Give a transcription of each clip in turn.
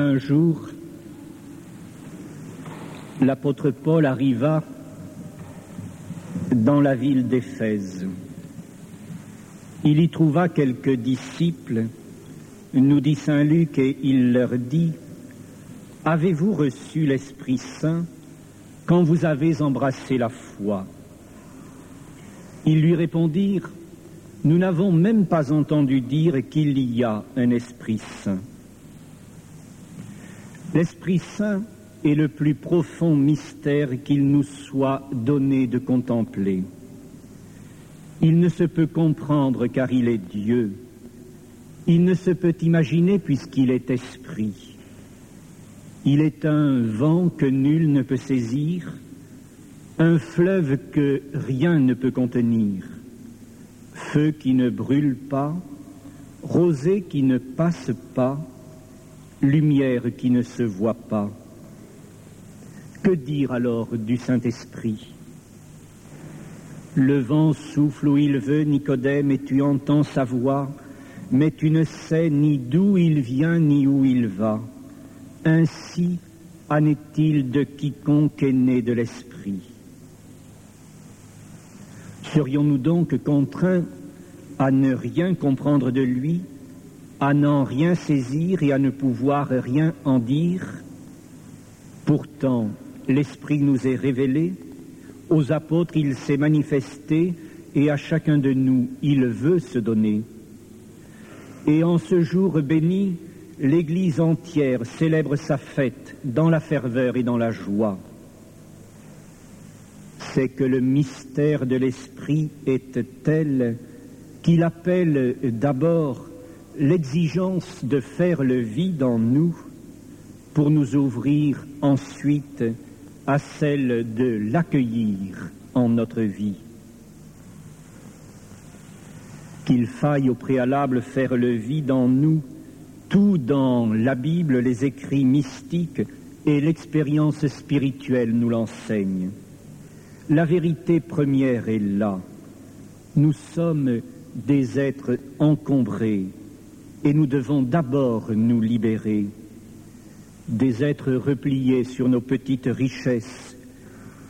Un jour, l'apôtre Paul arriva dans la ville d'Éphèse. Il y trouva quelques disciples, nous dit Saint Luc, et il leur dit, Avez-vous reçu l'Esprit Saint quand vous avez embrassé la foi? Ils lui répondirent, Nous n'avons même pas entendu dire qu'il y a un Esprit Saint. L'Esprit Saint est le plus profond mystère qu'il nous soit donné de contempler. Il ne se peut comprendre car il est Dieu. Il ne se peut imaginer puisqu'il est esprit. Il est un vent que nul ne peut saisir, un fleuve que rien ne peut contenir, feu qui ne brûle pas, rosée qui ne passe pas, lumière qui ne se voit pas. Que dire alors du Saint-Esprit? Le vent souffle où il veut, Nicodème, et tu entends sa voix, mais tu ne sais ni d'où il vient ni où il va. Ainsi en est-il de quiconque est né de l'Esprit. Serions-nous donc contraints à ne rien comprendre de lui, à n'en rien saisir et à ne pouvoir rien en dire Pourtant, l'Esprit nous est révélé, aux apôtres il s'est manifesté, et à chacun de nous il veut se donner. Et en ce jour béni, l'Église entière célèbre sa fête dans la ferveur et dans la joie. C'est que le mystère de l'Esprit est tel qu'il appelle d'abord l'exigence de faire le vide en nous pour nous ouvrir ensuite à celle de l'accueillir en notre vie. Qu'il faille au préalable faire le vide en nous, tout dans la Bible, les écrits mystiques et l'expérience spirituelle nous l'enseignent. La vérité première est là. Nous sommes des êtres encombrés et nous devons d'abord nous libérer des êtres repliés sur nos petites richesses,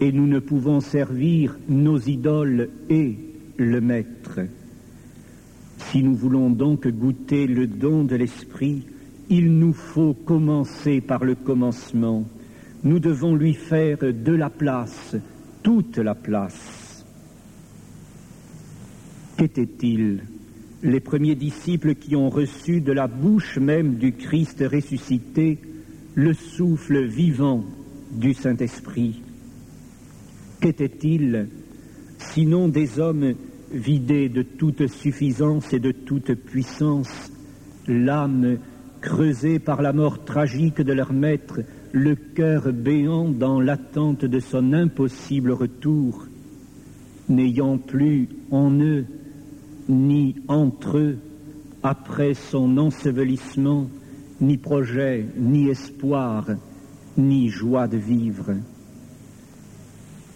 et nous ne pouvons servir nos idoles et le Maître. Si nous voulons donc goûter le don de l'Esprit, il nous faut commencer par le commencement. Nous devons lui faire de la place, toute la place. Qu'était-il? Les premiers disciples qui ont reçu de la bouche même du Christ ressuscité le souffle vivant du Saint-Esprit. Qu'était-il sinon des hommes vidés de toute suffisance et de toute puissance, l'âme creusée par la mort tragique de leur maître, le cœur béant dans l'attente de son impossible retour, n'ayant plus en eux ni entre eux, après son ensevelissement, ni projet, ni espoir, ni joie de vivre.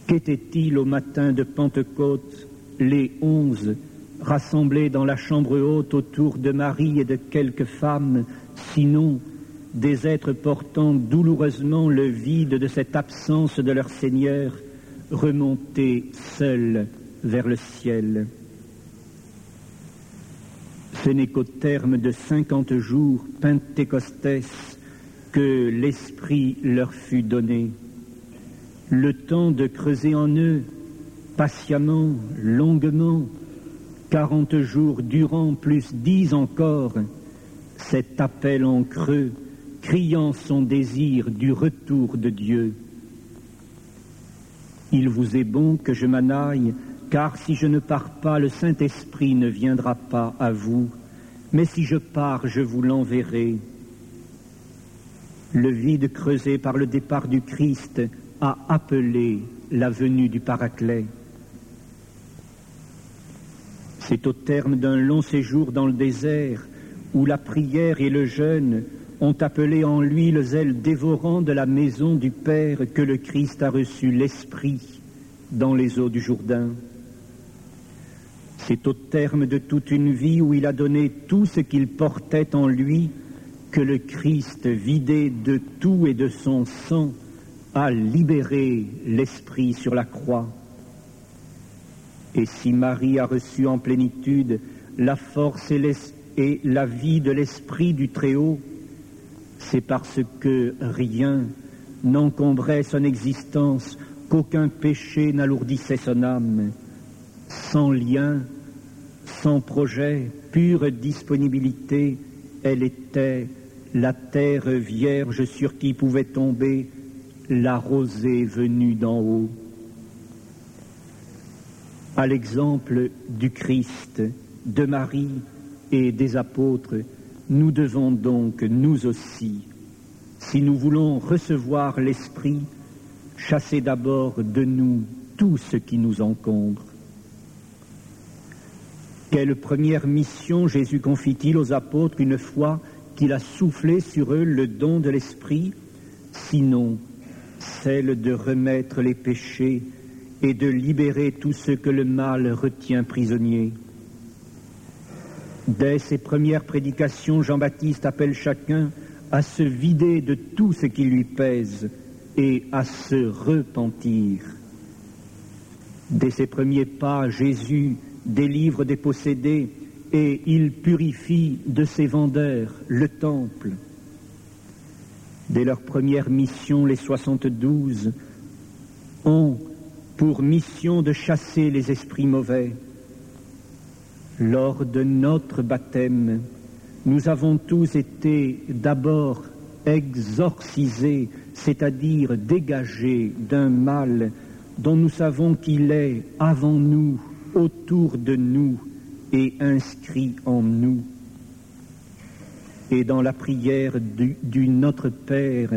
Qu'était-il au matin de Pentecôte, les onze rassemblés dans la chambre haute autour de Marie et de quelques femmes, sinon des êtres portant douloureusement le vide de cette absence de leur Seigneur, remontés seuls vers le ciel? Ce n'est qu'au terme de cinquante jours pentecostés que l'Esprit leur fut donné. Le temps de creuser en eux, patiemment, longuement, quarante jours durant, plus dix encore, cet appel en creux, criant son désir du retour de Dieu. Il vous est bon que je m'en aille car si je ne pars pas, le Saint-Esprit ne viendra pas à vous, mais si je pars, je vous l'enverrai. Le vide creusé par le départ du Christ a appelé la venue du Paraclet. C'est au terme d'un long séjour dans le désert où la prière et le jeûne ont appelé en lui le zèle dévorant de la maison du Père que le Christ a reçu l'Esprit dans les eaux du Jourdain. C'est au terme de toute une vie où il a donné tout ce qu'il portait en lui que le Christ, vidé de tout et de son sang, a libéré l'Esprit sur la croix. Et si Marie a reçu en plénitude la force et, la vie de l'Esprit du Très-Haut, c'est parce que rien n'encombrait son existence, qu'aucun péché n'alourdissait son âme. Sans lien, sans projet, pure disponibilité, elle était la terre vierge sur qui pouvait tomber la rosée venue d'en haut. À l'exemple du Christ, de Marie et des apôtres, nous devons donc, nous aussi, si nous voulons recevoir l'Esprit, chasser d'abord de nous tout ce qui nous encombre. Quelle première mission Jésus confie-t-il aux apôtres une fois qu'il a soufflé sur eux le don de l'Esprit, sinon celle de remettre les péchés et de libérer tout ce que le mal retient prisonnier. Dès ses premières prédications, Jean-Baptiste appelle chacun à se vider de tout ce qui lui pèse et à se repentir. Dès ses premiers pas, Jésus délivre des possédés et il purifie de ses vendeurs le temple. Dès leur première mission, les 72 ont pour mission de chasser les esprits mauvais. Lors de notre baptême, nous avons tous été d'abord exorcisés, c'est-à-dire dégagés d'un mal dont nous savons qu'il est avant nous, autour de nous et inscrit en nous. Et dans la prière du, Notre Père,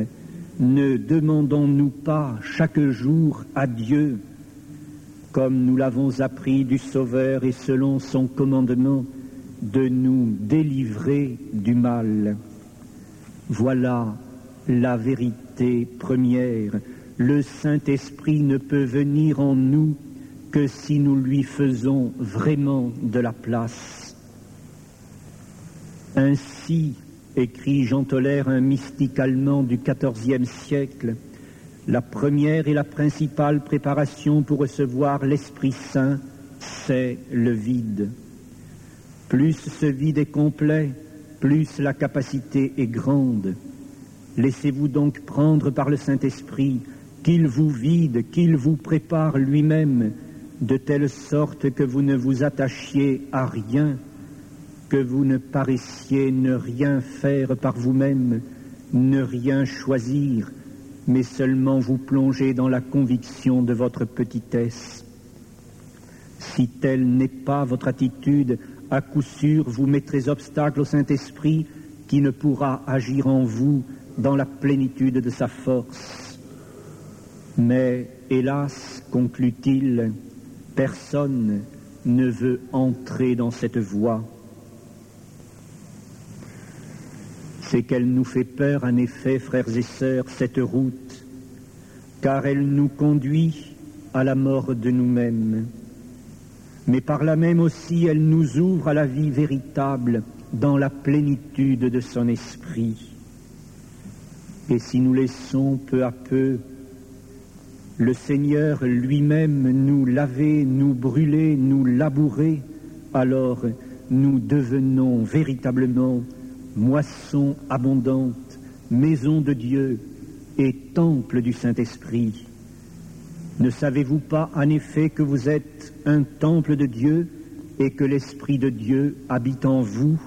ne demandons-nous pas chaque jour à Dieu, comme nous l'avons appris du Sauveur et selon son commandement, de nous délivrer du mal. Voilà la vérité première. Le Saint-Esprit ne peut venir en nous que si nous lui faisons vraiment de la place. Ainsi, écrit Jean Toller, un mystique allemand du XIVe siècle, la première et la principale préparation pour recevoir l'Esprit Saint, c'est le vide. Plus ce vide est complet, plus la capacité est grande. Laissez-vous donc prendre par le Saint-Esprit, qu'il vous vide, qu'il vous prépare lui-même, de telle sorte que vous ne vous attachiez à rien, que vous ne paraissiez ne rien faire par vous-même, ne rien choisir, mais seulement vous plonger dans la conviction de votre petitesse. Si telle n'est pas votre attitude, à coup sûr vous mettrez obstacle au Saint-Esprit qui ne pourra agir en vous dans la plénitude de sa force. Mais, hélas, conclut-il, personne ne veut entrer dans cette voie. C'est qu'elle nous fait peur, en effet, frères et sœurs, cette route, car elle nous conduit à la mort de nous-mêmes. Mais par là même aussi, elle nous ouvre à la vie véritable dans la plénitude de son esprit. Et si nous laissons peu à peu le Seigneur lui-même nous laver, nous brûler, nous labourer, alors nous devenons véritablement moisson abondante, maison de Dieu et temple du Saint-Esprit. Ne savez-vous pas en effet que vous êtes un temple de Dieu et que l'Esprit de Dieu habite en vous?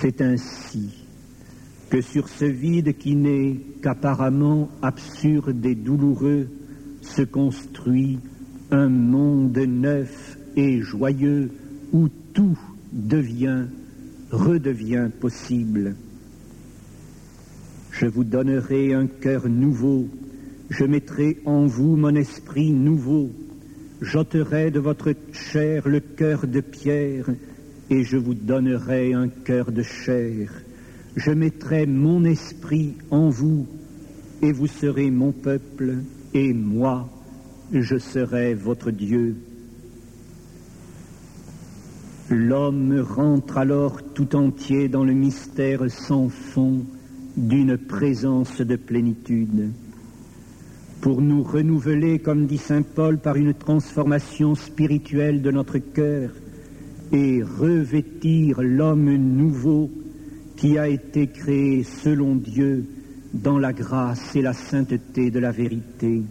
C'est ainsi que sur ce vide qui n'est qu'apparemment absurde et douloureux se construit un monde neuf et joyeux où tout devient, redevient possible. Je vous donnerai un cœur nouveau, je mettrai en vous mon esprit nouveau, j'ôterai de votre chair le cœur de pierre, et je vous donnerai un cœur de chair. Je mettrai mon esprit en vous, et vous serez mon peuple, et moi, je serai votre Dieu. L'homme rentre alors tout entier dans le mystère sans fond d'une présence de plénitude. Pour nous renouveler, comme dit Saint Paul, par une transformation spirituelle de notre cœur et revêtir l'homme nouveau qui a été créé selon Dieu dans la grâce et la sainteté de la vérité.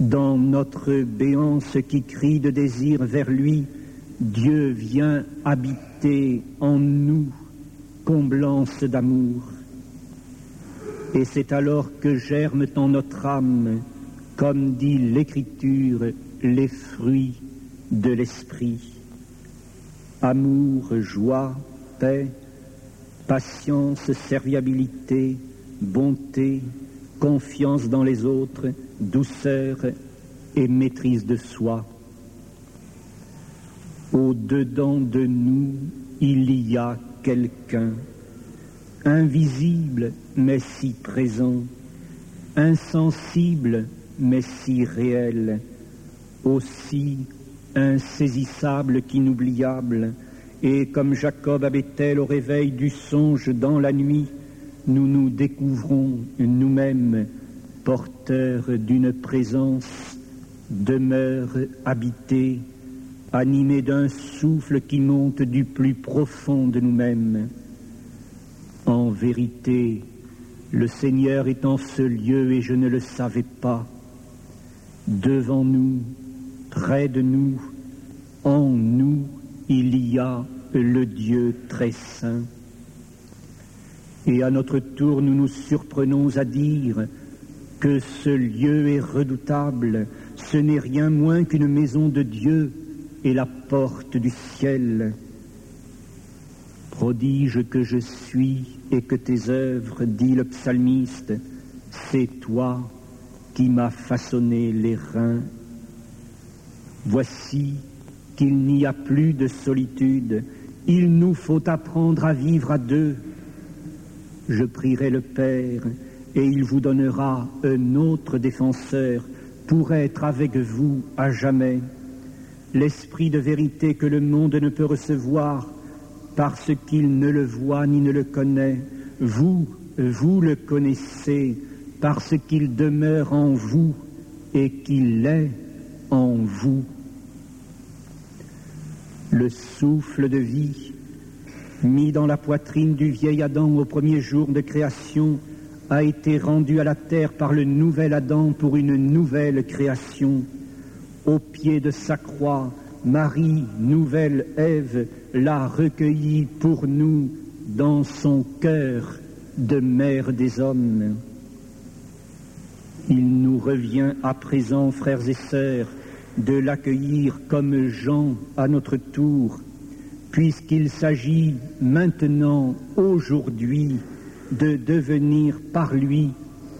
Dans notre béance qui crie de désir vers lui, Dieu vient habiter en nous, comblance d'amour. Et c'est alors que germent en notre âme, comme dit l'Écriture, les fruits de l'Esprit. Amour, joie, paix, patience, serviabilité, bonté, confiance dans les autres, douceur et maîtrise de soi. Au-dedans de nous, il y a quelqu'un, invisible mais si présent, insensible mais si réel, aussi insaisissable qu'inoubliable, et comme Jacob à Bethel au réveil du songe dans la nuit, nous nous découvrons nous-mêmes porteurs d'une présence, demeure habitée, animée d'un souffle qui monte du plus profond de nous-mêmes. En vérité, le Seigneur est en ce lieu et je ne le savais pas. Devant nous, près de nous, en nous, il y a le Dieu très saint. Et à notre tour, nous nous surprenons à dire que ce lieu est redoutable, ce n'est rien moins qu'une maison de Dieu et la porte du ciel. Prodige que je suis et que tes œuvres, dit le psalmiste, c'est toi qui m'as façonné les reins. Voici qu'il n'y a plus de solitude, il nous faut apprendre à vivre à deux. Je prierai le Père et il vous donnera un autre défenseur pour être avec vous à jamais. L'esprit de vérité que le monde ne peut recevoir parce qu'il ne le voit ni ne le connaît. Vous, vous le connaissez parce qu'il demeure en vous et qu'il est en vous. Le souffle de vie mis dans la poitrine du vieil Adam au premier jour de création a été rendu à la terre par le nouvel Adam pour une nouvelle création. Au pied de sa croix, Marie, nouvelle Ève, l'a recueilli pour nous dans son cœur de mère des hommes. Il nous revient à présent, frères et sœurs, de l'accueillir comme Jean à notre tour, puisqu'il s'agit maintenant, aujourd'hui, de devenir par lui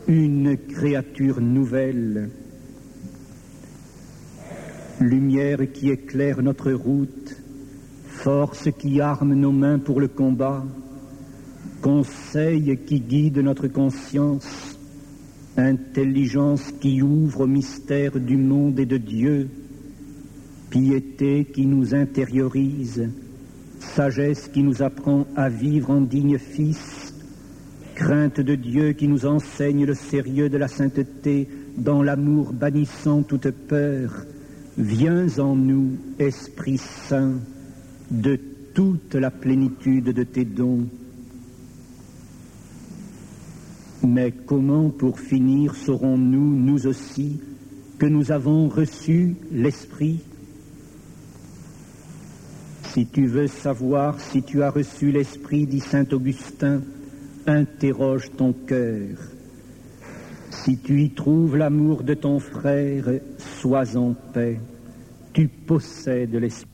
une créature nouvelle. Lumière qui éclaire notre route, force qui arme nos mains pour le combat, conseil qui guide notre conscience, intelligence qui ouvre au mystère du monde et de Dieu, piété qui nous intériorise, sagesse qui nous apprend à vivre en digne fils, crainte de Dieu qui nous enseigne le sérieux de la sainteté dans l'amour bannissant toute peur, viens en nous, Esprit Saint, de toute la plénitude de tes dons. Mais comment, pour finir, saurons-nous, nous aussi, que nous avons reçu l'Esprit? Si tu veux savoir si tu as reçu l'Esprit, dit Saint Augustin, interroge ton cœur. Si tu y trouves l'amour de ton frère, sois en paix. Tu possèdes l'Esprit.